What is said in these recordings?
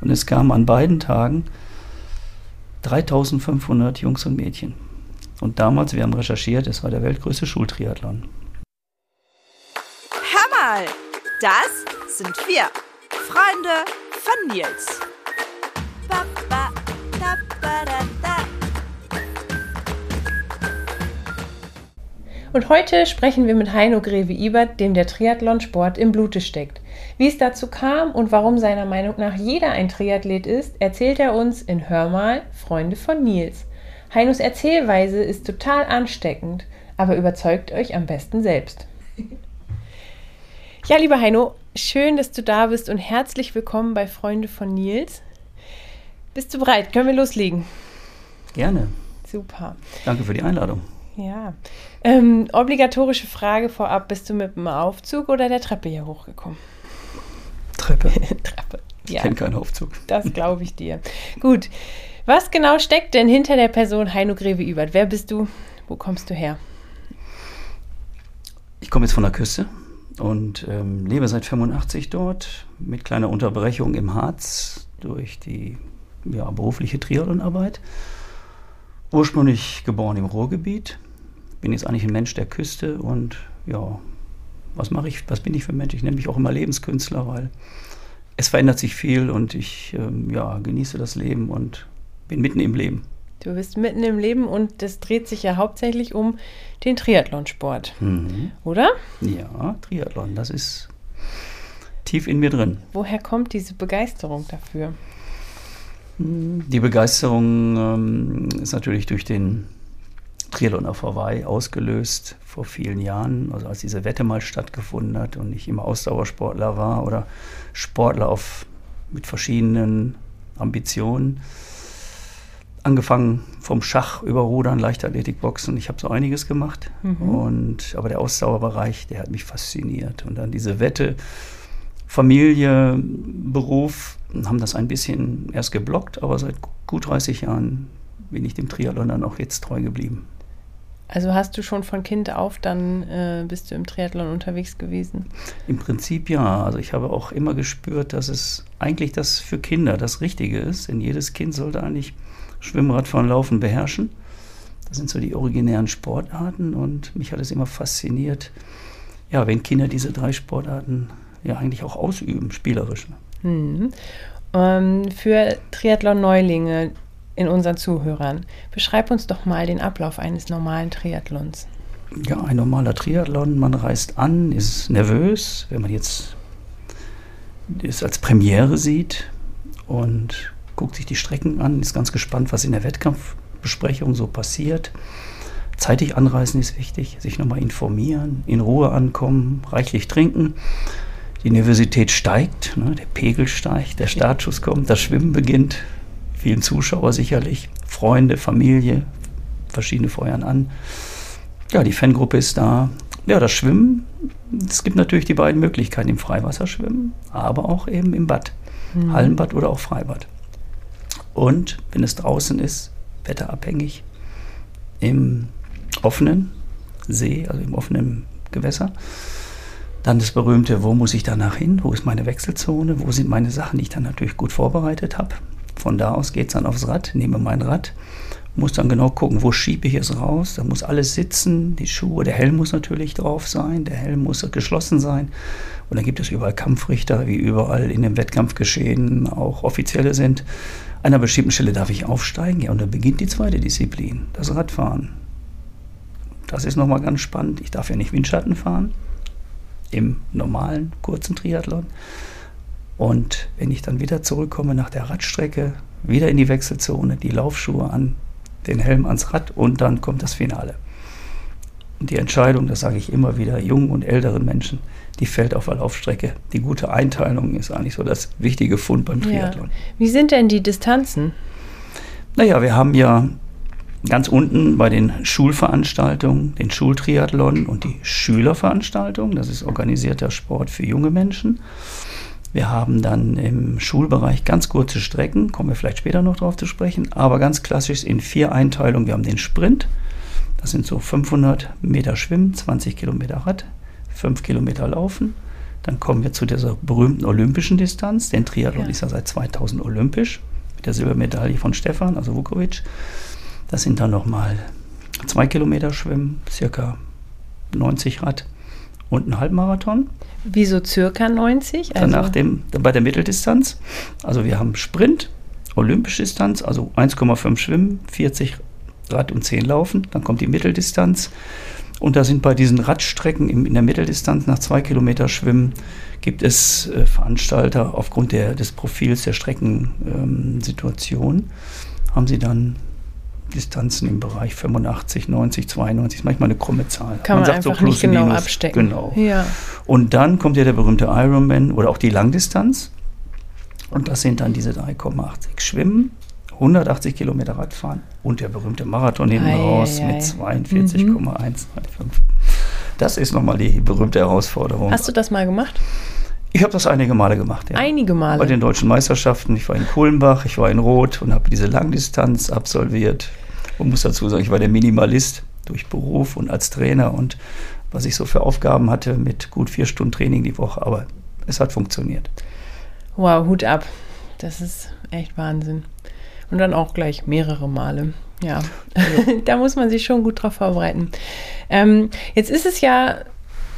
Und es kamen an beiden Tagen 3500 Jungs und Mädchen. Und damals, wir haben recherchiert, es war der weltgrößte Schultriathlon. Hör mal, das sind wir, Freunde von Nils. Und heute sprechen wir mit Heino Greve-Ibert, dem der Triathlonsport im Blute steckt. Wie es dazu kam und warum seiner Meinung nach jeder ein Triathlet ist, erzählt er uns in Hör mal, Freunde von Nils. Heinos Erzählweise ist total ansteckend, aber überzeugt euch am besten selbst. Ja, lieber Heino, schön, dass du da bist und herzlich willkommen bei Freunde von Nils. Bist du bereit? Können wir loslegen? Gerne. Super. Danke für die Einladung. Ja. Ähm, obligatorische Frage vorab: Bist du mit dem Aufzug oder der Treppe hier hochgekommen? Treppe. Treppe. Ich Ja, kenne keinen Aufzug. das glaube ich dir. Gut. Was genau steckt denn hinter der Person Heino Greve-Ibert? Wer bist du? Wo kommst du her? Ich komme jetzt von der Küste und ähm, lebe seit 85 dort mit kleiner Unterbrechung im Harz durch die ja, berufliche Triathlonarbeit. Ursprünglich geboren im Ruhrgebiet, bin jetzt eigentlich ein Mensch der Küste und ja, was mache ich, was bin ich für ein Mensch? Ich nenne mich auch immer Lebenskünstler, weil es verändert sich viel und ich ähm, ja, genieße das Leben und bin mitten im Leben. Du bist mitten im Leben und das dreht sich ja hauptsächlich um den Triathlonsport, Mhm. oder? Ja, Triathlon, das ist tief in mir drin. Woher kommt diese Begeisterung dafür? Die Begeisterung ähm, ist natürlich durch den Triathlon auf Hawaii ausgelöst vor vielen Jahren, also als diese Wette mal stattgefunden hat und ich immer Ausdauersportler war oder Sportler auf, mit verschiedenen Ambitionen. Angefangen vom Schach über Rudern, Leichtathletik, Boxen. Ich habe so einiges gemacht. Und, aber der Ausdauerbereich, der hat mich fasziniert. Und dann diese Wette, Familie, Beruf haben das ein bisschen erst geblockt, aber seit gut 30 Jahren bin ich dem Triathlon dann auch jetzt treu geblieben. Also hast du schon von Kind auf, dann äh, bist du im Triathlon unterwegs gewesen? Im Prinzip ja. Also ich habe auch immer gespürt, dass es eigentlich das für Kinder das Richtige ist. Denn jedes Kind sollte eigentlich Schwimmen, Radfahren, Laufen beherrschen. Das sind so die originären Sportarten und mich hat es immer fasziniert, ja, wenn Kinder diese drei Sportarten ja eigentlich auch ausüben, spielerisch. Hm. Ähm, für Triathlon-Neulinge in unseren Zuhörern, beschreib uns doch mal den Ablauf eines normalen Triathlons. Ja, ein normaler Triathlon, man reist an, ist nervös, wenn man jetzt es als Premiere sieht und guckt sich die Strecken an, ist ganz gespannt, was in der Wettkampfbesprechung so passiert. Zeitig anreisen ist wichtig, sich nochmal informieren, in Ruhe ankommen, reichlich trinken. Die Nervosität steigt, ne, der Pegel steigt, der Startschuss kommt, das Schwimmen beginnt, vielen Zuschauer sicherlich, Freunde, Familie, verschiedene feuern an. Ja, die Fangruppe ist da. Ja, das Schwimmen, es gibt natürlich die beiden Möglichkeiten, im Freiwasserschwimmen, aber auch eben im Bad. Hallenbad oder auch Freibad. Und wenn es draußen ist, wetterabhängig, im offenen See, also im offenen Gewässer, dann das berühmte, wo muss ich danach hin? Wo ist meine Wechselzone? Wo sind meine Sachen, die ich dann natürlich gut vorbereitet habe? Von da aus geht es dann aufs Rad, nehme mein Rad, muss dann genau gucken, wo schiebe ich es raus. Da muss alles sitzen, die Schuhe, der Helm muss natürlich drauf sein, der Helm muss geschlossen sein. Und dann gibt es überall Kampfrichter, wie überall in dem Wettkampfgeschehen auch offizielle sind. An einer bestimmten Stelle darf ich aufsteigen, ja, und dann beginnt die zweite Disziplin, das Radfahren. Das ist nochmal ganz spannend. Ich darf ja nicht Windschatten fahren im normalen kurzen Triathlon. Und wenn ich dann wieder zurückkomme nach der Radstrecke, wieder in die Wechselzone, die Laufschuhe an, den Helm ans Rad und dann kommt das Finale. Und die Entscheidung, das sage ich immer wieder, jungen und älteren Menschen, die fällt auf der Laufstrecke. Die gute Einteilung ist eigentlich so das wichtige Fund beim Triathlon. Wie sind denn die Distanzen? Naja, wir haben ja ganz unten bei den Schulveranstaltungen den Schultriathlon und die Schülerveranstaltung. Das ist organisierter Sport für junge Menschen. Wir haben dann im Schulbereich ganz kurze Strecken, kommen wir vielleicht später noch drauf zu sprechen, aber ganz klassisch in vier Einteilungen. Wir haben den Sprint, das sind so 500 Meter Schwimmen, 20 Kilometer Rad, 5 Kilometer Laufen. Dann kommen wir zu dieser berühmten olympischen Distanz. Den Triathlon Ja. ist ja seit 2000 olympisch mit der Silbermedaille von Stefan, also Vukovic. Das sind dann nochmal zwei Kilometer Schwimmen, circa 90 Rad und ein Halbmarathon. Wieso circa 90? Dann nach dem, bei der Mitteldistanz. Also wir haben Sprint, olympische Distanz, also 1,5 Schwimmen, 40 Rad und 10 Laufen. Dann kommt die Mitteldistanz. Und da sind bei diesen Radstrecken in der Mitteldistanz nach zwei Kilometer Schwimmen gibt es äh, Veranstalter aufgrund der, des Profils der Streckensituation, ähm, haben sie dann Distanzen im Bereich 85, 90, 92, ist manchmal eine krumme Zahl. Kann man, sagt einfach nicht genau minus. abstecken. Genau. Ja. Und dann kommt ja der berühmte Ironman oder auch die Langdistanz. Und das sind dann diese 3,80 Schwimmen, 180 Kilometer Radfahren und der berühmte Marathon hinten Ei, raus ei, mit 42,125. Das ist nochmal die berühmte Herausforderung. Hast du das mal gemacht? ich habe das einige Male gemacht. Ja. Einige Male. Bei den deutschen Meisterschaften. Ich war in Kulmbach, ich war in Rot und habe diese Langdistanz absolviert. Und muss dazu sagen, ich war der Minimalist durch Beruf und als Trainer und was ich so für Aufgaben hatte mit gut vier Stunden Training die Woche. Aber es hat funktioniert. Wow, Hut ab. Das ist echt Wahnsinn. Und dann auch gleich mehrere Male. Ja, da muss man sich schon gut drauf vorbereiten. Ähm, jetzt ist es ja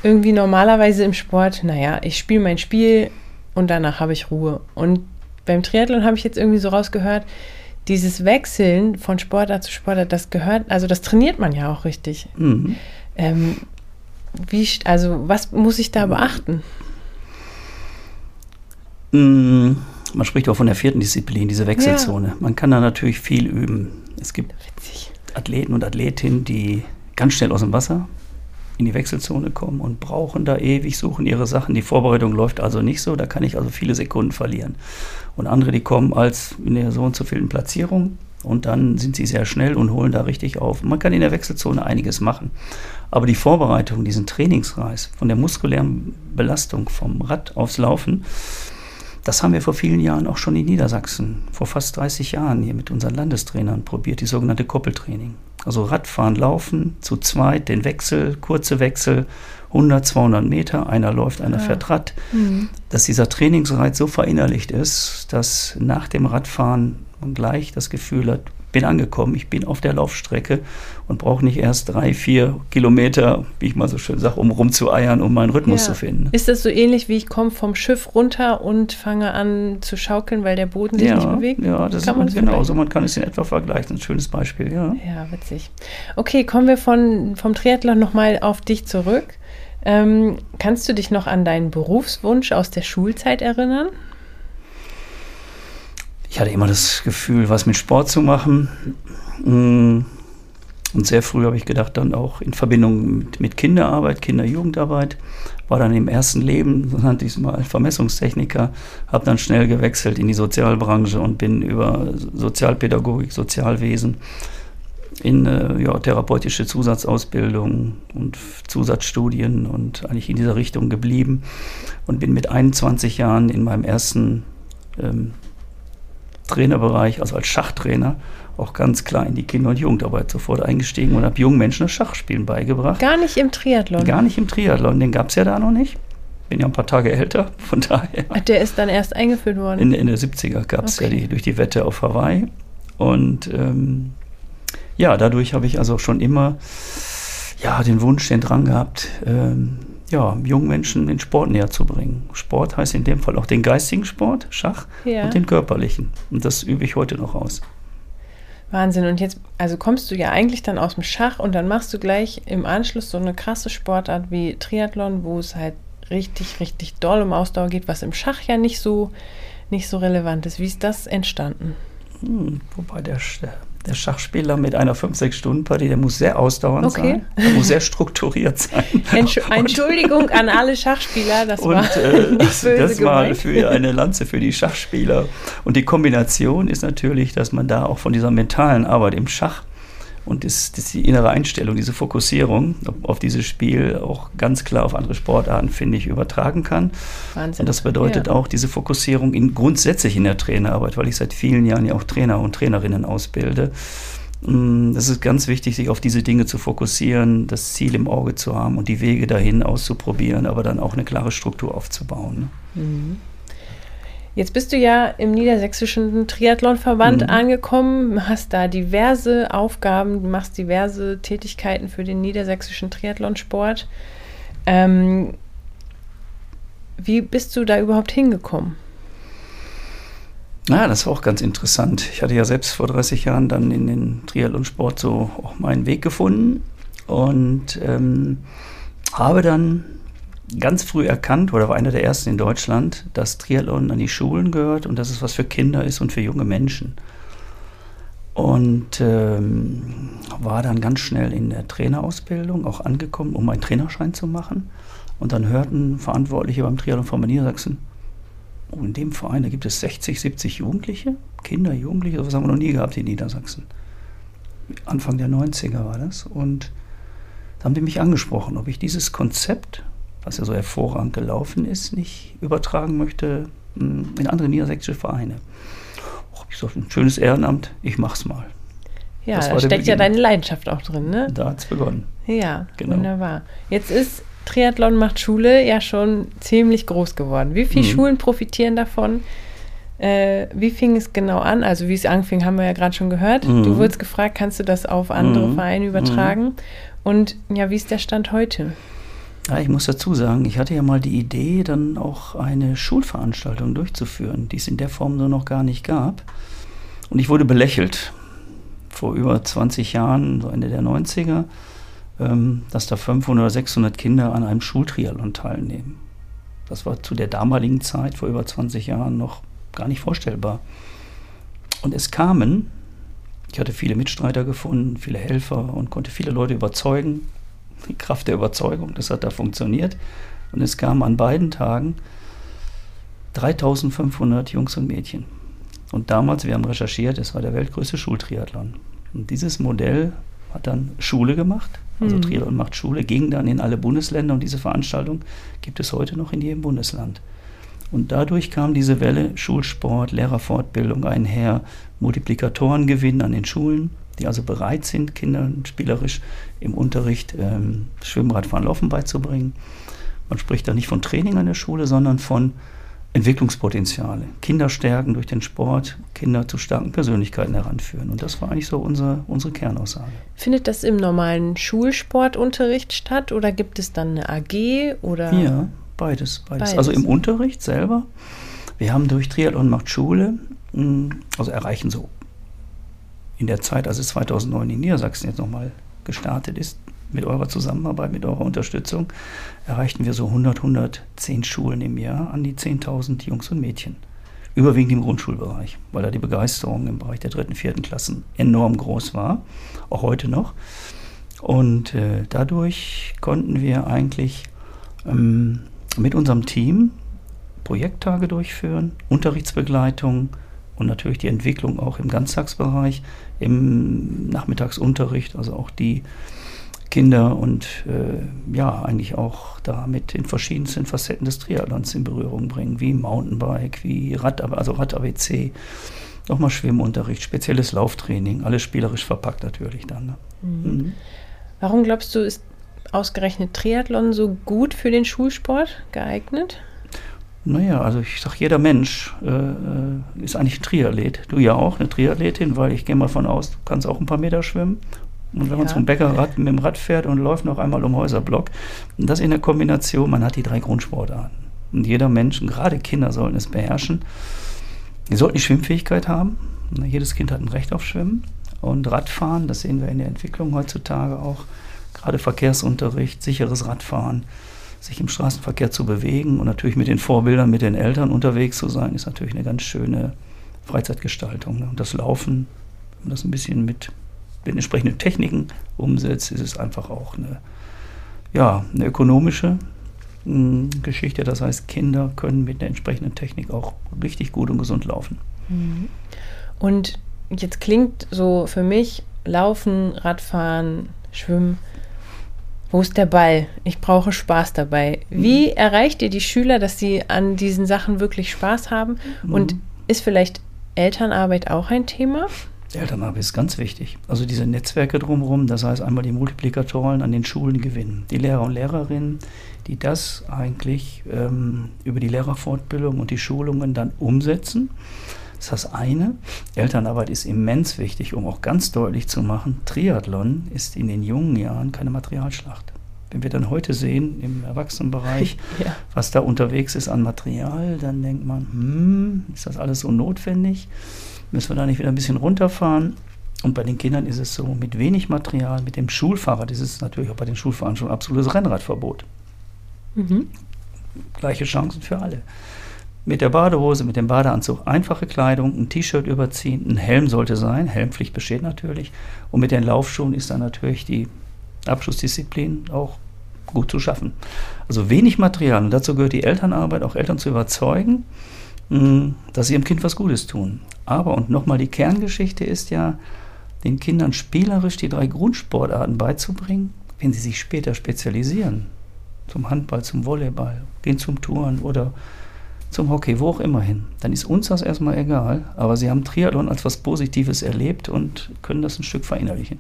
irgendwie normalerweise im Sport, naja, ich spiele mein Spiel und danach habe ich Ruhe. Und beim Triathlon habe ich jetzt irgendwie so rausgehört, dieses Wechseln von Sportart zu Sportart, das gehört, also das trainiert man ja auch richtig. Mhm. Ähm, wie, also was muss ich da beachten? Mm, Man spricht auch von der vierten Disziplin, diese Wechselzone. Man kann da natürlich viel üben. Es gibt Witzig. Athleten und Athletinnen, die ganz schnell aus dem Wasser in die Wechselzone kommen und brauchen da ewig, suchen ihre Sachen. Die Vorbereitung läuft also nicht so, da kann ich also viele Sekunden verlieren. Und andere, die kommen als in der so und so vielen Platzierung und dann sind sie sehr schnell und holen da richtig auf. Man kann in der Wechselzone einiges machen. Aber die Vorbereitung, diesen Trainingsreis von der muskulären Belastung vom Rad aufs Laufen, das haben wir vor vielen Jahren auch schon in Niedersachsen, vor fast 30 Jahren hier mit unseren Landestrainern probiert, die sogenannte Koppeltraining. Also Radfahren, Laufen, zu zweit, den Wechsel, kurze Wechsel, 100, 200 Meter, einer läuft, einer fährt Rad. Dass dieser Trainingsreiz so verinnerlicht ist, dass nach dem Radfahren man gleich das Gefühl hat, bin angekommen, ich bin auf der Laufstrecke und brauche nicht erst drei, vier Kilometer, wie ich mal so schön sage, um rumzueiern, um meinen Rhythmus zu finden. Ist das so ähnlich wie ich komme vom Schiff runter und fange an zu schaukeln, weil der Boden sich ja, nicht bewegt? Ja, das Kann man ist das genau vergleichen? so. Man kann es in etwa vergleichen. Ein schönes Beispiel, ja. Ja, witzig. Okay, kommen wir von, vom Triathlon nochmal auf dich zurück. Ähm, kannst du dich noch an deinen Berufswunsch aus der Schulzeit erinnern? Ich hatte immer das Gefühl, was mit Sport zu machen. Mm. Und sehr früh habe ich gedacht, dann auch in Verbindung mit, mit Kinderarbeit, Kinder-Jugendarbeit. War dann im ersten Leben, so nannte ich es mal, Vermessungstechniker. Habe dann schnell gewechselt in die Sozialbranche und bin über Sozialpädagogik, Sozialwesen in äh, ja, therapeutische Zusatzausbildung und Zusatzstudien und eigentlich in dieser Richtung geblieben und bin mit 21 Jahren in meinem ersten ähm, Trainerbereich, also als Schachtrainer, auch ganz klar in die Kinder- und Jugendarbeit sofort eingestiegen und habe jungen Menschen das Schachspielen beigebracht. Gar nicht im Triathlon. Gar nicht im Triathlon, den gab es ja da noch nicht. Bin ja ein paar Tage älter, von daher. Der ist dann erst eingeführt worden. In, in der 70er gab es Okay. ja die, durch die Wette auf Hawaii. Und ähm, ja, dadurch habe ich also schon immer ja, den Wunsch, den Drang gehabt, ähm, ja, jungen Menschen den Sport näher zu bringen. Sport heißt in dem Fall auch den geistigen Sport, Schach, Ja. und den körperlichen. Und das übe ich heute noch aus. Wahnsinn. Und jetzt, also kommst du ja eigentlich dann aus dem Schach und dann machst du gleich im Anschluss so eine krasse Sportart wie Triathlon, wo es halt richtig, richtig doll um Ausdauer geht, was im Schach ja nicht so, nicht so relevant ist. Wie ist das entstanden? Hm, wobei der, der Schachspieler mit einer 5-6-Stunden-Partie, der muss sehr ausdauernd Okay. sein, der muss sehr strukturiert sein. Entsch Und- Entschuldigung an alle Schachspieler, das war Und äh, nicht böse das gemeint. für eine Lanze für die Schachspieler. Und die Kombination ist natürlich, dass man da auch von dieser mentalen Arbeit im Schach und das, das die innere Einstellung, diese Fokussierung auf, dieses Spiel auch ganz klar auf andere Sportarten, finde ich, übertragen kann. Wahnsinn. Und das bedeutet Ja. auch diese Fokussierung in, grundsätzlich in der Trainerarbeit, weil ich seit vielen Jahren ja auch Trainer und Trainerinnen ausbilde, Mm, Es ist ganz wichtig, sich auf diese Dinge zu fokussieren, das Ziel im Auge zu haben und die Wege dahin auszuprobieren, aber dann auch eine klare Struktur aufzubauen. ne? Jetzt bist du ja im Niedersächsischen Triathlonverband Mhm. angekommen, hast da diverse Aufgaben, du machst diverse Tätigkeiten für den Niedersächsischen Triathlonsport. Ähm, wie bist du da überhaupt hingekommen? Ja, das war auch ganz interessant. Ich hatte ja selbst vor 30 Jahren dann in den Triathlonsport so auch meinen Weg gefunden und ähm, habe dann ganz früh erkannt, oder war einer der ersten in Deutschland, dass Triathlon an die Schulen gehört und dass es was für Kinder ist und für junge Menschen. Und ähm, war dann ganz schnell in der Trainerausbildung auch angekommen, um einen Trainerschein zu machen. Und dann hörten Verantwortliche beim Triathlonverband Niedersachsen, Oh, in dem Verein, da gibt es 60, 70 Jugendliche, Kinder, Jugendliche, sowas haben wir noch nie gehabt in Niedersachsen. Anfang der 90er war das. Und da haben die mich angesprochen, ob ich dieses Konzept, was ja so hervorragend gelaufen ist, nicht übertragen möchte mh, in andere niedersächsische Vereine. Oh, ich so, ein schönes Ehrenamt, ich mach's mal. Ja, da steckt ja deine Leidenschaft auch drin, ne? Da hat's begonnen. Ja, Genau. wunderbar. Jetzt ist Triathlon macht Schule ja schon ziemlich groß geworden. Wie viele Mhm. Schulen profitieren davon? Äh, wie fing es genau an? Also wie es anfing, haben wir ja gerade schon gehört. Mhm. Du wurdest gefragt, kannst du das auf andere Mhm. Vereine übertragen? Und ja, wie ist der Stand heute? Ja, ich muss dazu sagen, ich hatte ja mal die Idee, dann auch eine Schulveranstaltung durchzuführen, die es in der Form so noch gar nicht gab. Und ich wurde belächelt vor über 20 Jahren, so Ende der 90er, ähm, dass da 500 oder 600 Kinder an einem Schultriathlon teilnehmen. Das war zu der damaligen Zeit, vor über 20 Jahren, noch gar nicht vorstellbar. Und es kamen, ich hatte viele Mitstreiter gefunden, viele Helfer und konnte viele Leute überzeugen, die Kraft der Überzeugung, das hat da funktioniert. Und es kamen an beiden Tagen 3500 Jungs und Mädchen. Und damals, wir haben recherchiert, es war der weltgrößte Schultriathlon. Und dieses Modell hat dann Schule gemacht, also Mhm. Triathlon macht Schule, ging dann in alle Bundesländer und diese Veranstaltung gibt es heute noch in jedem Bundesland. Und dadurch kam diese Welle Schulsport, Lehrerfortbildung einher, Multiplikatorengewinn an den Schulen, die also bereit sind, Kindern spielerisch im Unterricht ähm, Schwimmradfahren, Laufen beizubringen. Man spricht da nicht von Training an der Schule, sondern von Entwicklungspotenziale. Kinder stärken durch den Sport, Kinder zu starken Persönlichkeiten heranführen. Und das war eigentlich so unsere, unsere Kernaussage. Findet das im normalen Schulsportunterricht statt oder gibt es dann eine AG oder? Ja, beides, beides. Beides. Also im Unterricht selber. Wir haben durch Triathlon macht Schule, mh, also erreichen so in der Zeit, als es 2009 in Niedersachsen jetzt nochmal gestartet ist, mit eurer Zusammenarbeit, mit eurer Unterstützung, erreichten wir so 100, 110 Schulen im Jahr an die 10.000 Jungs und Mädchen. Überwiegend im Grundschulbereich, weil da die Begeisterung im Bereich der dritten, vierten Klassen enorm groß war, auch heute noch. Und äh, dadurch konnten wir eigentlich ähm, mit unserem Team Projekttage durchführen, Unterrichtsbegleitung und natürlich die Entwicklung auch im Ganztagsbereich, im Nachmittagsunterricht, also auch die Kinder und äh, ja, eigentlich auch damit in verschiedensten Facetten des Triathlons in Berührung bringen, wie Mountainbike, wie Rad, also Rad-ABC, nochmal Schwimmunterricht, spezielles Lauftraining, alles spielerisch verpackt natürlich dann. Ne? Mhm. Warum glaubst du, ist ausgerechnet Triathlon so gut für den Schulsport geeignet? Naja, also ich sag, jeder Mensch äh, äh, ist eigentlich ein Triathlet. Du ja auch, eine Triathletin, weil ich gehe mal von aus, du kannst auch ein paar Meter schwimmen. Und wenn man Ja. zum Bäckerrad mit dem Rad fährt und läuft noch einmal um Häuserblock, und das in der Kombination, man hat die drei Grundsportarten. Und jeder Mensch, und gerade Kinder sollten es beherrschen. Die sollten die Schwimmfähigkeit haben. Jedes Kind hat ein Recht auf Schwimmen. Und Radfahren, das sehen wir in der Entwicklung heutzutage auch. Gerade Verkehrsunterricht, sicheres Radfahren, sich im Straßenverkehr zu bewegen und natürlich mit den Vorbildern, mit den Eltern unterwegs zu sein, ist natürlich eine ganz schöne Freizeitgestaltung. Ne? Und das Laufen, wenn man das ein bisschen mit den entsprechenden Techniken umsetzt, ist es einfach auch eine, ja, eine ökonomische mh, Geschichte. Das heißt, Kinder können mit der entsprechenden Technik auch richtig gut und gesund laufen. Und jetzt klingt so für mich Laufen, Radfahren, Schwimmen. Wo ist der Ball? Ich brauche Spaß dabei. Wie erreicht ihr die Schüler, dass sie an diesen Sachen wirklich Spaß haben? Und ist vielleicht Elternarbeit auch ein Thema? Elternarbeit ist ganz wichig. Also diese Netzwerke drumherum, das heißt einmal die Multiplikatoren an den Schulen gewinnen. Die Lehrer und Lehrerinnen, die das eigentlich ähm, über die Lehrerfortbildung und die Schulungen dann umsetzen. Das ist das eine. Elternarbeit ist immens wichtig, um auch ganz deutlich zu machen, Triathlon ist in den jungen Jahren keine Materialschlacht. Wenn wir dann heute sehen im Erwachsenenbereich, ja. was da unterwegs ist an Material, dann denkt man, hm, ist das alles so notwendig? Müssen wir da nicht wieder ein bisschen runterfahren? Und bei den Kindern ist es so, mit wenig Material, mit dem Schulfahrrad ist es natürlich auch bei den Schulfahrern schon absolutes Rennradverbot. Mhm. Gleiche Chancen für alle. Mit der Badehose, mit dem Badeanzug einfache Kleidung, ein T-Shirt überziehen, ein Helm sollte sein, Helmpflicht besteht natürlich. Und mit den Laufschuhen ist dann natürlich die Abschlussdisziplin auch gut zu schaffen. Also wenig Material und dazu gehört die Elternarbeit, auch Eltern zu überzeugen, hm, dass sie ihrem Kind was Gutes tun. Aber, und nochmal die Kerngeschichte ist ja, den Kindern spielerisch die drei Grundsportarten beizubringen, wenn sie sich später spezialisieren. Zum Handball, zum Volleyball, gehen zum Touren oder zum Hockey, wo auch immer hin. Dann ist uns das erstmal egal, aber sie haben Triathlon als was Positives erlebt und können das ein Stück verinnerlichen.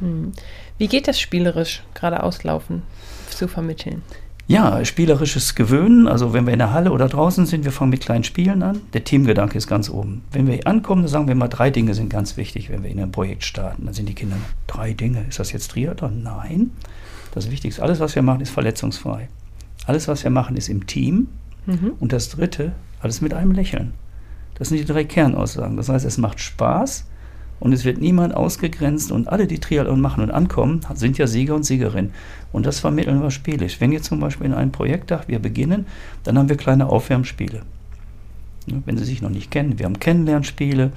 Hm. Wie geht das spielerisch, gerade auslaufen, zu vermitteln? Ja, spielerisches Gewöhnen. Also wenn wir in der Halle oder draußen sind, wir fangen mit kleinen Spielen an. Der Teamgedanke ist ganz oben. Wenn wir hier ankommen, dann sagen wir mal, drei Dinge sind ganz wichtig, wenn wir in ein Projekt starten. Dann sind die Kinder, drei Dinge. Ist das jetzt Triathlon? Nein. Das Wichtigste, alles, was wir machen, ist verletzungsfrei. Alles, was wir machen, ist im Team. Mhm. Und das Dritte, alles mit einem Lächeln. Das sind die drei Kernaussagen. Das heißt, es macht Spaß, und es wird niemand ausgegrenzt und alle, die Triathlon machen und ankommen, sind ja Sieger und Siegerin. Und das vermitteln wir spielisch. Wenn ihr zum Beispiel in einem Projekttag wir beginnen, dann haben wir kleine Aufwärmspiele. Wenn Sie sich noch nicht kennen, wir haben Kennenlernspiele.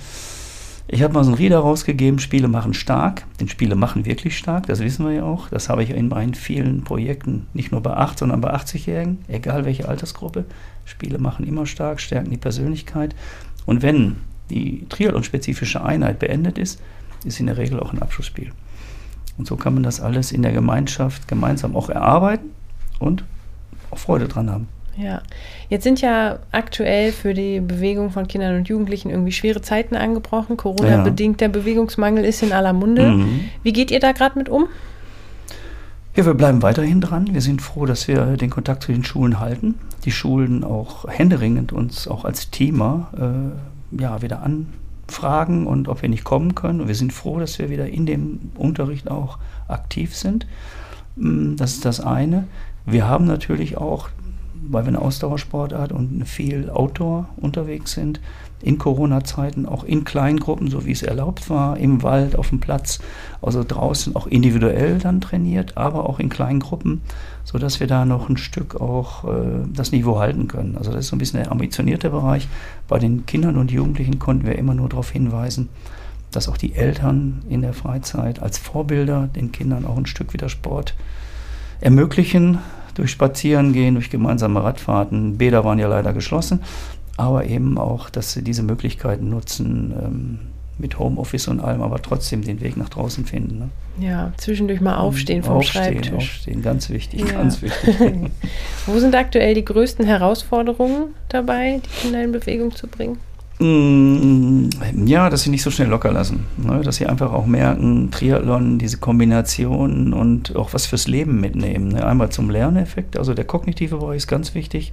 Ich habe mal so ein Rieder rausgegeben, Spiele machen stark. Denn Spiele machen wirklich stark, das wissen wir ja auch. Das habe ich in meinen vielen Projekten, nicht nur bei 8, sondern bei 80-Jährigen, egal welche Altersgruppe. Spiele machen immer stark, stärken die Persönlichkeit. Und wenn die Triathlon-spezifische Einheit beendet ist, ist in der Regel auch ein Abschlussspiel. Und so kann man das alles in der Gemeinschaft gemeinsam auch erarbeiten und auch Freude dran haben. Ja, jetzt sind ja aktuell für die Bewegung von Kindern und Jugendlichen irgendwie schwere Zeiten angebrochen. Corona-bedingt, der Bewegungsmangel ist in aller Munde. Mhm. Wie geht ihr da gerade mit um? Ja, wir bleiben weiterhin dran. Wir sind froh, dass wir den Kontakt zu den Schulen halten. Die Schulen auch händeringend uns auch als Thema äh, ja, wieder anfragen und ob wir nicht kommen können. Und wir sind froh, dass wir wieder in dem Unterricht auch aktiv sind. Mm, das ist das eine. Wir haben natürlich auch, weil wir eine Ausdauersportart und viel Outdoor unterwegs sind, in Corona-Zeiten auch in Kleingruppen, so wie es erlaubt war, im Wald, auf dem Platz, also draußen auch individuell dann trainiert, aber auch in kleinen Gruppen, sodass wir da noch ein Stück auch äh, das Niveau halten können. Also das ist so ein bisschen der ambitionierte Bereich. Bei den Kindern und Jugendlichen konnten wir immer nur darauf hinweisen, dass auch die Eltern in der Freizeit als Vorbilder den Kindern auch ein Stück wieder Sport ermöglichen, durch Spazierengehen, durch gemeinsame Radfahrten. Bäder waren ja leider geschlossen, aber eben auch, dass sie diese Möglichkeiten nutzen, ähm, mit Homeoffice und allem, aber trotzdem den Weg nach draußen finden. Ne? Ja, zwischendurch mal aufstehen vom aufstehen, Schreibtisch. Aufstehen, ganz wichtig, ja. ganz wichtig. Wo sind aktuell die größten Herausforderungen dabei, die Kinder in Bewegung zu bringen? Mm, ja, dass sie nicht so schnell locker lassen. Ne? Dass sie einfach auch merken, Triathlon, diese Kombination und auch was fürs Leben mitnehmen. Ne? Einmal zum Lerneffekt, also der kognitive Bereich ist ganz wichtig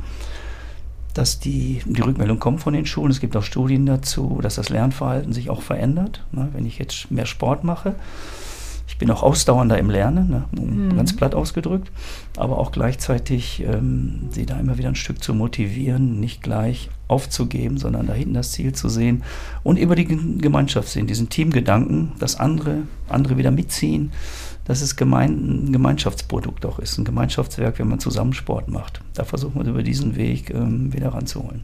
dass die, die Rückmeldung kommt von den Schulen. Es gibt auch Studien dazu, dass das Lernverhalten sich auch verändert. Ne? Wenn ich jetzt mehr Sport mache, bin auch ausdauernder im Lernen, ne? mhm. ganz platt ausgedrückt, aber auch gleichzeitig ähm, sie da immer wieder ein Stück zu motivieren, nicht gleich aufzugeben, sondern da hinten das Ziel zu sehen und über die Gemeinschaft sehen, diesen Teamgedanken, dass andere, andere wieder mitziehen dass es gemein, ein Gemeinschaftsprodukt auch ist, ein Gemeinschaftswerk, wenn man zusammen Sport macht. Da versucht man über diesen Weg ähm, wieder ranzuholen.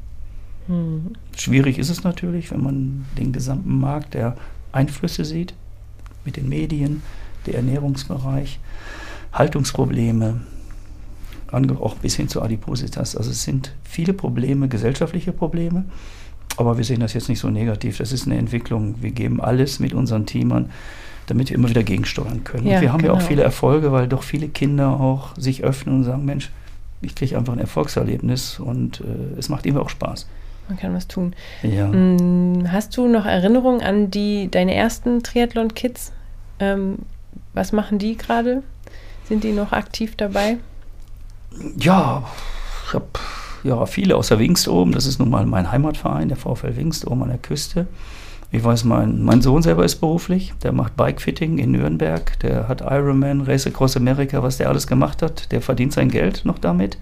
Mhm. Schwierig ist es natürlich, wenn man den gesamten Markt der Einflüsse sieht, mit den Medien, der Ernährungsbereich, Haltungsprobleme, auch bis hin zur Adipositas. Also es sind viele Probleme, gesellschaftliche Probleme, aber wir sehen das jetzt nicht so negativ. Das ist eine Entwicklung. Wir geben alles mit unseren Teamern damit wir immer wieder gegensteuern können. Ja, und wir haben genau. ja auch genau. viele Erfolge, weil doch viele Kinder auch sich öffnen und sagen, Mensch, ich kriege einfach ein Erfolgserlebnis und äh, es macht immer auch Spaß. Man kann was tun. Ja. Mm, Hast du noch Erinnerungen an die deine ersten Triathlon-Kids? Ähm, was machen die gerade? Sind die noch aktiv dabei? Ja, ich habe ja, viele aus der Wingst oben. Das ist nun mal mein Heimatverein, der VfL Wingst oben an der Küste. Ich weiß, mein, mein Sohn selber ist beruflich. Der macht Bikefitting in Nürnberg. Der hat Ironman, Race Across America, was der alles gemacht hat. Der verdient sein Geld noch damit.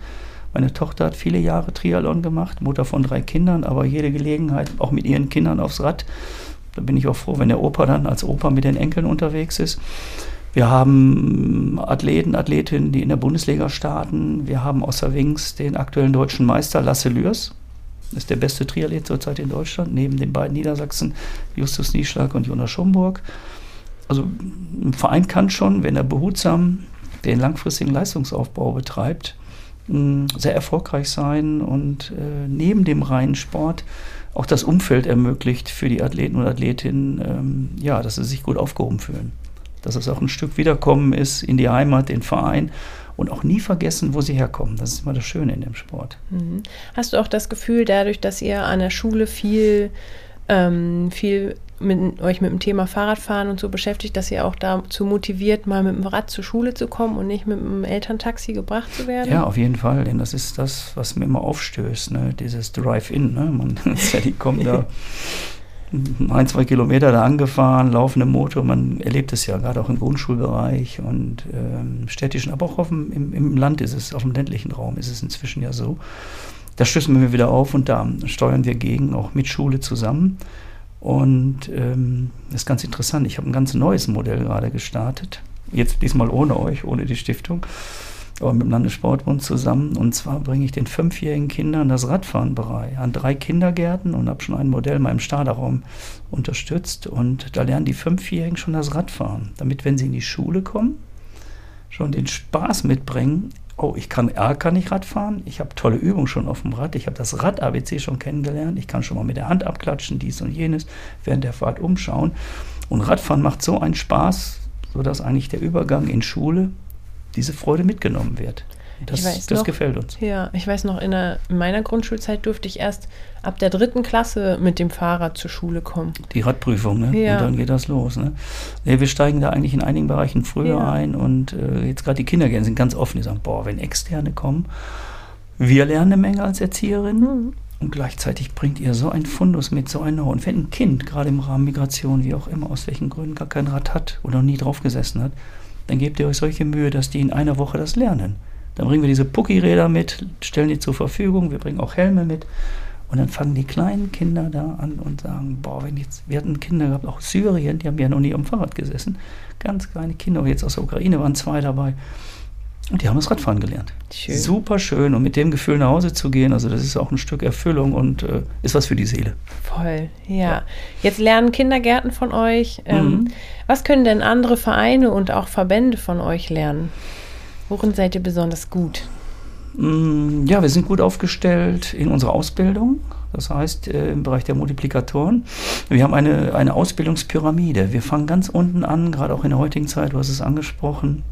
Meine Tochter hat viele Jahre Triathlon gemacht, Mutter von drei Kindern, aber jede Gelegenheit, auch mit ihren Kindern aufs Rad. Da bin ich auch froh, wenn der Opa dann als Opa mit den Enkeln unterwegs ist. Wir haben Athleten, Athletinnen, die in der Bundesliga starten. Wir haben außer Wings den aktuellen deutschen Meister Lasse. Das ist der beste Triathlet zurzeit in Deutschland, neben den beiden Niedersachsen, Justus Nieschlag und Jonas Schomburg. Also ein Verein kann schon, wenn er behutsam den langfristigen Leistungsaufbau betreibt, mh, sehr erfolgreich sein und äh, neben dem reinen Sport auch das Umfeld ermöglicht für die Athleten und Athletinnen, ähm, ja, dass sie sich gut aufgehoben fühlen dass es auch ein Stück Wiederkommen ist in die Heimat, den Verein und auch nie vergessen, wo sie herkommen. Das ist immer das Schöne in dem Sport. Mhm. Hast du auch das Gefühl, dadurch, dass ihr an der Schule viel, ähm, viel mit, euch mit dem Thema Fahrradfahren und so beschäftigt, dass ihr auch dazu motiviert, mal mit dem Rad zur Schule zu kommen und nicht mit dem Elterntaxi gebracht zu werden? Ja, auf jeden Fall, denn das ist das, was mir immer aufstößt, ne? dieses Drive-In. Ne? Man, die kommen da ein, zwei Kilometer da angefahren, laufende Motor. Man erlebt es ja gerade auch im Grundschulbereich und ähm, städtischen, aber auch auf dem, im, im Land ist es, auf dem ländlichen Raum ist es inzwischen ja so. Da stößen wir wieder auf und da steuern wir gegen, auch mit Schule zusammen. Und ähm, das ist ganz interessant. Ich habe ein ganz neues Modell gerade gestartet. Jetzt diesmal ohne euch, ohne die Stiftung aber mit dem Landessportbund zusammen. Und zwar bringe ich den fünfjährigen Kindern das Radfahren bei an drei Kindergärten und habe schon ein Modell in meinem Starterraum unterstützt. Und da lernen die Fünfjährigen schon das Radfahren, damit, wenn sie in die Schule kommen, schon den Spaß mitbringen. Oh, ich kann A, kann ich Radfahren. Ich habe tolle Übungen schon auf dem Rad. Ich habe das Rad-ABC schon kennengelernt. Ich kann schon mal mit der Hand abklatschen, dies und jenes, während der Fahrt umschauen. Und Radfahren macht so einen Spaß, sodass eigentlich der Übergang in Schule diese Freude mitgenommen wird. Das, das noch, gefällt uns. Ja, ich weiß noch, in, der, in, meiner Grundschulzeit durfte ich erst ab der dritten Klasse mit dem Fahrrad zur Schule kommen. Die Radprüfung, ne? Ja. Und dann geht das los, ne? Ja, wir steigen da eigentlich in einigen Bereichen früher ja. ein und äh, jetzt gerade die Kindergärten sind ganz offen. Die sagen, boah, wenn Externe kommen, wir lernen eine Menge als Erzieherin mhm. und gleichzeitig bringt ihr so ein Fundus mit, so ein Und wenn ein Kind, gerade im Rahmen Migration, wie auch immer, aus welchen Gründen gar kein Rad hat oder noch nie drauf gesessen hat, dann gebt ihr euch solche Mühe, dass die in einer Woche das lernen. Dann bringen wir diese Pucki-Räder mit, stellen die zur Verfügung, wir bringen auch Helme mit. Und dann fangen die kleinen Kinder da an und sagen, boah, wenn jetzt, wir hatten Kinder gehabt, auch Syrien, die haben ja noch nie am Fahrrad gesessen. Ganz kleine Kinder, jetzt aus der Ukraine waren zwei dabei. Und die haben das Radfahren gelernt. Schön. Super schön. Und mit dem Gefühl nach Hause zu gehen, also das ist auch ein Stück Erfüllung und äh, ist was für die Seele. Voll, ja. ja. Jetzt lernen Kindergärten von euch. Ähm, mhm. Was können denn andere Vereine und auch Verbände von euch lernen? Worin seid ihr besonders gut? Mm, ja, wir sind gut aufgestellt in unserer Ausbildung. Das heißt, äh, im Bereich der Multiplikatoren. Wir haben eine, eine Ausbildungspyramide. Wir fangen ganz unten an, gerade auch in der heutigen Zeit, du hast es angesprochen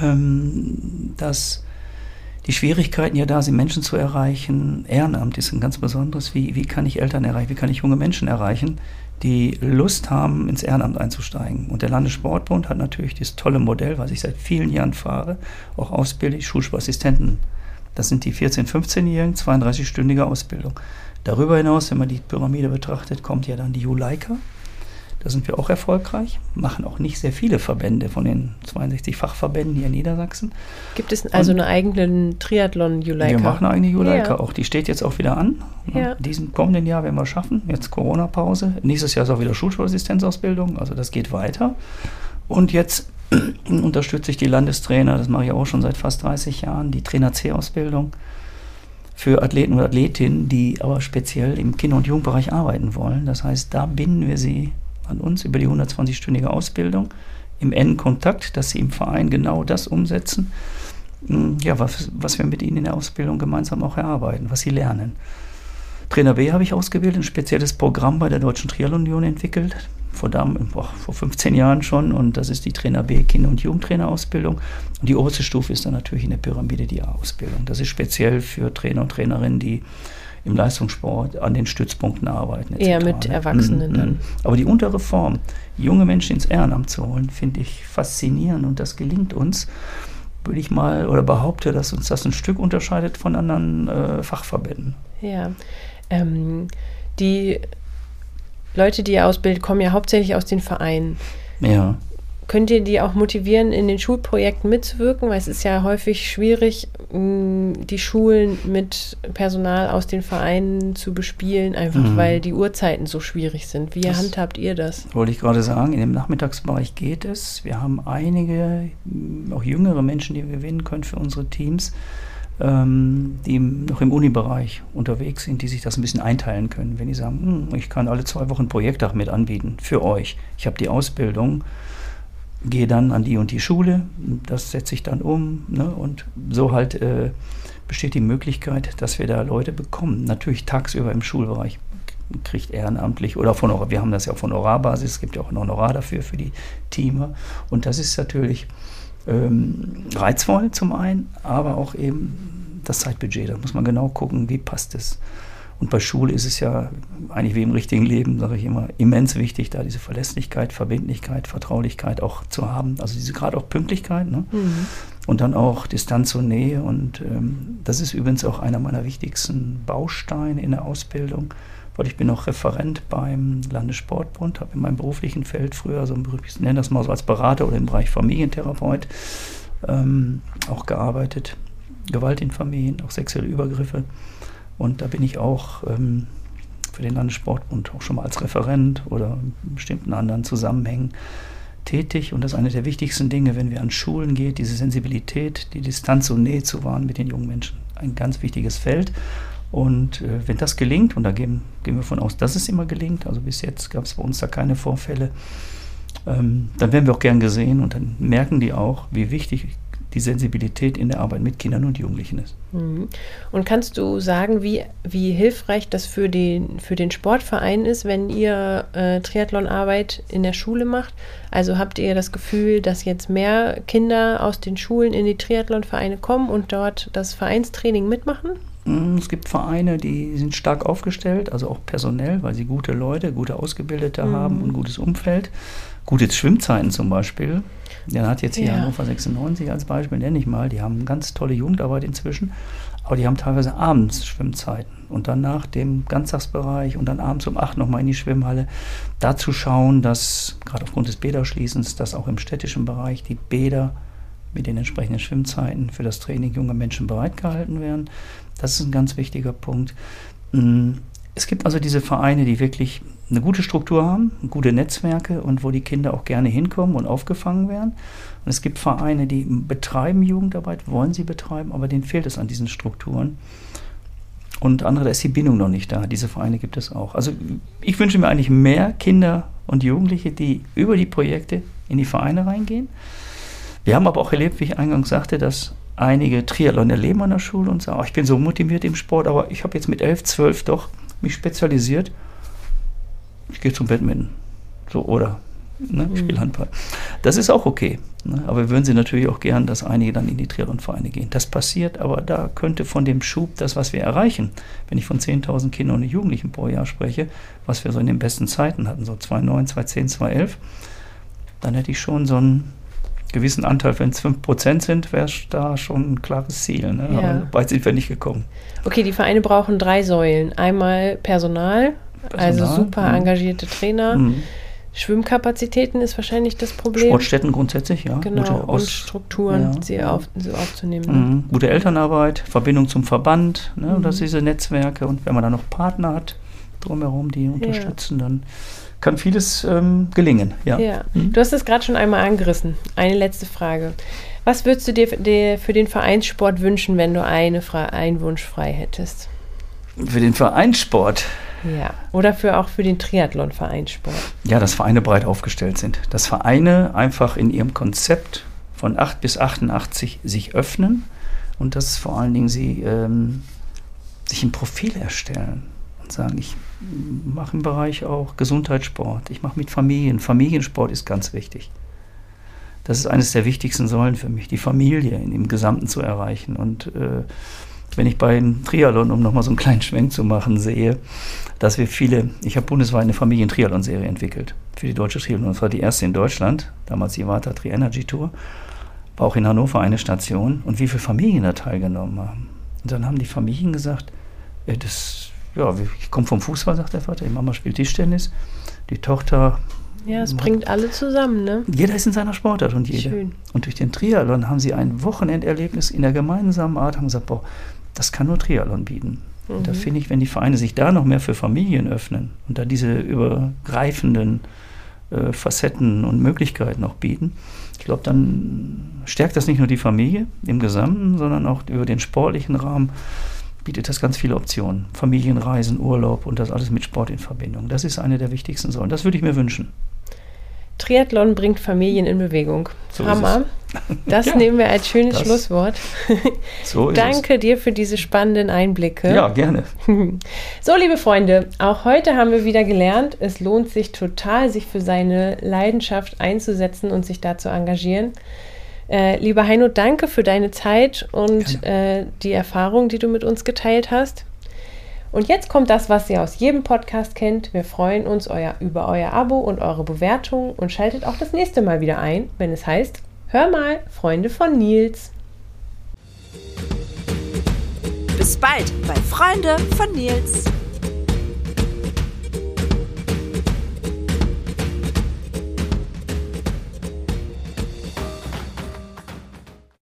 ähm, dass die Schwierigkeiten ja da sind, Menschen zu erreichen. Ehrenamt ist ein ganz besonderes. Wie, wie kann ich Eltern erreichen? Wie kann ich junge Menschen erreichen, die Lust haben, ins Ehrenamt einzusteigen? Und der Landessportbund hat natürlich dieses tolle Modell, was ich seit vielen Jahren fahre, auch ausbilde Schulsportassistenten. Das sind die 14-, 15-Jährigen, 32-stündige Ausbildung. Darüber hinaus, wenn man die Pyramide betrachtet, kommt ja dann die Juleika. Da sind wir auch erfolgreich, machen auch nicht sehr viele Verbände von den 62 Fachverbänden hier in Niedersachsen. Gibt es also Und eine eigene Triathlon-Juleika? Wir machen eine eigene Juleika ja. auch. Die steht jetzt auch wieder an. Ja. Diesen kommenden Jahr werden wir schaffen. Jetzt Corona-Pause. Nächstes Jahr ist auch wieder Schulschulassistenzausbildung. Also das geht weiter. Und jetzt unterstütze ich die Landestrainer, das mache ich auch schon seit fast 30 Jahren, die Trainer C-Ausbildung für Athleten und Athletinnen, die aber speziell im Kinder- und Jugendbereich arbeiten wollen. Das heißt, da binden wir sie an uns über die 120-stündige Ausbildung im engen Kontakt, dass sie im Verein genau das umsetzen, hm, ja, was, was wir mit ihnen in der Ausbildung gemeinsam auch erarbeiten, was sie lernen. Trainer B habe ich ausgebildet, ein spezielles Programm bei der Deutschen Triathlon Union entwickelt, vor, boah, vor 15 Jahren schon, und das ist die Trainer B Kinder- und Jugendtrainerausbildung. Und die oberste Stufe ist dann natürlich in der Pyramide die A-Ausbildung. Das ist speziell für Trainer und Trainerinnen, die im Leistungssport an den Stützpunkten arbeiten. etc. Eher mit ne? Erwachsenen mhm. dann. Mhm. Aber die untere Form, junge Menschen ins Ehrenamt zu holen, finde ich faszinierend und das gelingt uns, würde ich mal oder behaupte, dass uns das ein Stück unterscheidet von anderen äh, Fachverbänden. Ja. Ähm, die Leute, die ihr ausbildet, kommen ja hauptsächlich aus den Vereinen. Ja. Könnt ihr die auch motivieren, in den Schulprojekten mitzuwirken? Weil es ist ja häufig schwierig, die Schulen mit Personal aus den Vereinen zu bespielen, einfach mhm. weil die Uhrzeiten so schwierig sind. Wie das handhabt ihr das? Wollte ich gerade sagen, in dem Nachmittagsbereich geht es. Wir haben einige, auch jüngere Menschen, die wir gewinnen können für unsere Teams ähm, die noch im Uni-Bereich unterwegs sind, die sich das ein bisschen einteilen können. Wenn die sagen, hm, ich kann alle zwei Wochen Projekttag mit anbieten für euch. Ich habe die Ausbildung, gehe dann an die und die Schule, das setze ich dann um ne? und so halt äh, besteht die Möglichkeit, dass wir da Leute bekommen. Natürlich tagsüber im Schulbereich kriegt ehrenamtlich oder von wir haben das ja von Honorarbasis, es gibt ja auch ein Honorar dafür für die Teamer und das ist natürlich ähm, reizvoll zum einen, aber auch eben das Zeitbudget. Da muss man genau gucken, wie passt es. Und bei Schule ist es ja eigentlich wie im richtigen Leben, sage ich immer, immens wichtig, da diese Verlässlichkeit, Verbindlichkeit, Vertraulichkeit auch zu haben. Also diese gerade auch Pünktlichkeit ne? Mhm. und dann auch Distanz und Nähe. Und ähm, das ist übrigens auch einer meiner wichtigsten Bausteine in der Ausbildung, weil ich bin auch Referent beim Landessportbund, habe in meinem beruflichen Feld früher so ein ich nenne das mal so als Berater oder im Bereich Familientherapeut ähm, auch gearbeitet. Gewalt in Familien, auch sexuelle Übergriffe. Und da bin ich auch ähm, für den Landessportbund auch schon mal als Referent oder in bestimmten anderen Zusammenhängen tätig. Und das ist eine der wichtigsten Dinge, wenn wir an Schulen gehen, diese Sensibilität, die Distanz und Nähe zu wahren mit den jungen Menschen. Ein ganz wichtiges Feld. Und äh, wenn das gelingt, und da gehen, gehen wir von aus, dass es immer gelingt, also bis jetzt gab es bei uns da keine Vorfälle, ähm, dann werden wir auch gern gesehen und dann merken die auch, wie wichtig die Sensibilität in der Arbeit mit Kindern und Jugendlichen ist. Mhm. Und kannst du sagen, wie, wie hilfreich das für den, für den Sportverein ist, wenn ihr äh, Triathlonarbeit in der Schule macht? Also habt ihr das Gefühl, dass jetzt mehr Kinder aus den Schulen in die Triathlonvereine kommen und dort das Vereinstraining mitmachen? Mhm, es gibt Vereine, die sind stark aufgestellt, also auch personell, weil sie gute Leute, gute Ausgebildete mhm. haben und gutes Umfeld. Gute Schwimmzeiten zum Beispiel. Der hat jetzt hier ja. Hannover 96 als Beispiel, nenne ich mal. Die haben ganz tolle Jugendarbeit inzwischen, aber die haben teilweise abends Schwimmzeiten und dann nach dem Ganztagsbereich und dann abends um 8 nochmal in die Schwimmhalle. Dazu schauen, dass gerade aufgrund des Bäderschließens, dass auch im städtischen Bereich die Bäder mit den entsprechenden Schwimmzeiten für das Training junger Menschen bereitgehalten werden. Das ist ein ganz wichtiger Punkt. Mm, es gibt also diese Vereine, die wirklich eine gute Struktur haben, gute Netzwerke und wo die Kinder auch gerne hinkommen und aufgefangen werden. Und es gibt Vereine, die betreiben Jugendarbeit, wollen sie betreiben, aber denen fehlt es an diesen Strukturen. Und andere, da ist die Bindung noch nicht da. Diese Vereine gibt es auch. Also ich wünsche mir eigentlich mehr Kinder und Jugendliche, die über die Projekte in die Vereine reingehen. Wir haben aber auch erlebt, wie ich eingangs sagte, dass einige Triathlon erleben an der Schule und sagen, oh, ich bin so motiviert im Sport, aber ich habe jetzt mit 11, 12 doch mich spezialisiert. Ich gehe zum Badminton. So, oder ne, ich spiele mhm. Handball. Das ist auch okay. Ne? Aber wir würden sie natürlich auch gern, dass einige dann in die Triathlon-Vereine gehen. Das passiert, aber da könnte von dem Schub, das, was wir erreichen, wenn ich von 10.000 Kindern und Jugendlichen pro Jahr spreche, was wir so in den besten Zeiten hatten, so 2009, 2010, 2011, dann hätte ich schon so einen gewissen Anteil, wenn es 5% sind, wäre da schon ein klares Ziel. Ne? Ja. Aber weit sind wir nicht gekommen. Okay, die Vereine brauchen drei Säulen. Einmal Personal, Personal also super mhm. engagierte Trainer. Mhm. Schwimmkapazitäten ist wahrscheinlich das Problem. Sportstätten grundsätzlich, ja. Genau, Gute Aus und Strukturen, ja. sie, auf, sie aufzunehmen. Ne? Mhm. Gute Elternarbeit, Verbindung zum Verband, ne? Mhm. das diese Netzwerke. Und wenn man dann noch Partner hat drumherum, die unterstützen, ja. dann kann vieles ähm, gelingen. Ja. ja. Mhm. Du hast es gerade schon einmal angerissen. Eine letzte Frage. Was würdest du dir, dir für den Vereinssport wünschen, wenn du eine Fra einen Wunsch frei hättest? Für den Vereinssport? Ja, oder für auch für den Triathlon-Vereinssport. Ja, dass Vereine breit aufgestellt sind. Dass Vereine einfach in ihrem Konzept von 8 bis 88 sich öffnen und dass vor allen Dingen sie ähm, sich ein Profil erstellen und sagen, ich mache im Bereich auch Gesundheitssport, ich mache mit Familien. Familiensport ist ganz wichtig. Das ist eines der wichtigsten Säulen für mich, die Familie im Gesamten zu erreichen. Und äh, wenn ich bei Triathlon, um nochmal so einen kleinen Schwenk zu machen, sehe, dass wir viele, ich habe bundesweit eine Familien-Triathlon-Serie entwickelt für die deutsche Triathlon. Das war die erste in Deutschland, damals die Vata Tri Energy Tour. War auch in Hannover eine Station und wie viele Familien da teilgenommen haben. Und dann haben die Familien gesagt, äh, das, ja, ich komme vom Fußball, sagt der Vater, die Mama spielt Tischtennis, die Tochter ja, es bringt alle zusammen, ne? Jeder ist in seiner Sportart und jeder. Schön. Und durch den Triathlon haben sie ein Wochenenderlebnis in der gemeinsamen Art, haben gesagt, boah, das kann nur Triathlon bieten. Mhm. Da finde ich, wenn die Vereine sich da noch mehr für Familien öffnen und da diese übergreifenden äh, Facetten und Möglichkeiten auch bieten, ich glaube, dann stärkt das nicht nur die Familie im Gesamten, sondern auch über den sportlichen Rahmen bietet das ganz viele Optionen. Familienreisen, Urlaub und das alles mit Sport in Verbindung. Das ist eine der wichtigsten Säulen. Das würde ich mir wünschen. Triathlon bringt Familien in Bewegung. So Hammer. Das ja, nehmen wir als schönes Schlusswort. So Danke es. dir für diese spannenden Einblicke. Ja, gerne. So, liebe Freunde, auch heute haben wir wieder gelernt, es lohnt sich total, sich für seine Leidenschaft einzusetzen und sich da zu engagieren. Äh, lieber Heino, danke für deine Zeit und äh, die Erfahrung, die du mit uns geteilt hast. Und jetzt kommt das, was ihr aus jedem Podcast kennt. Wir freuen uns euer, über euer Abo und eure Bewertung und schaltet auch das nächste Mal wieder ein, wenn es heißt, hör mal, Freunde von Nils. Bis bald bei Freunde von Nils.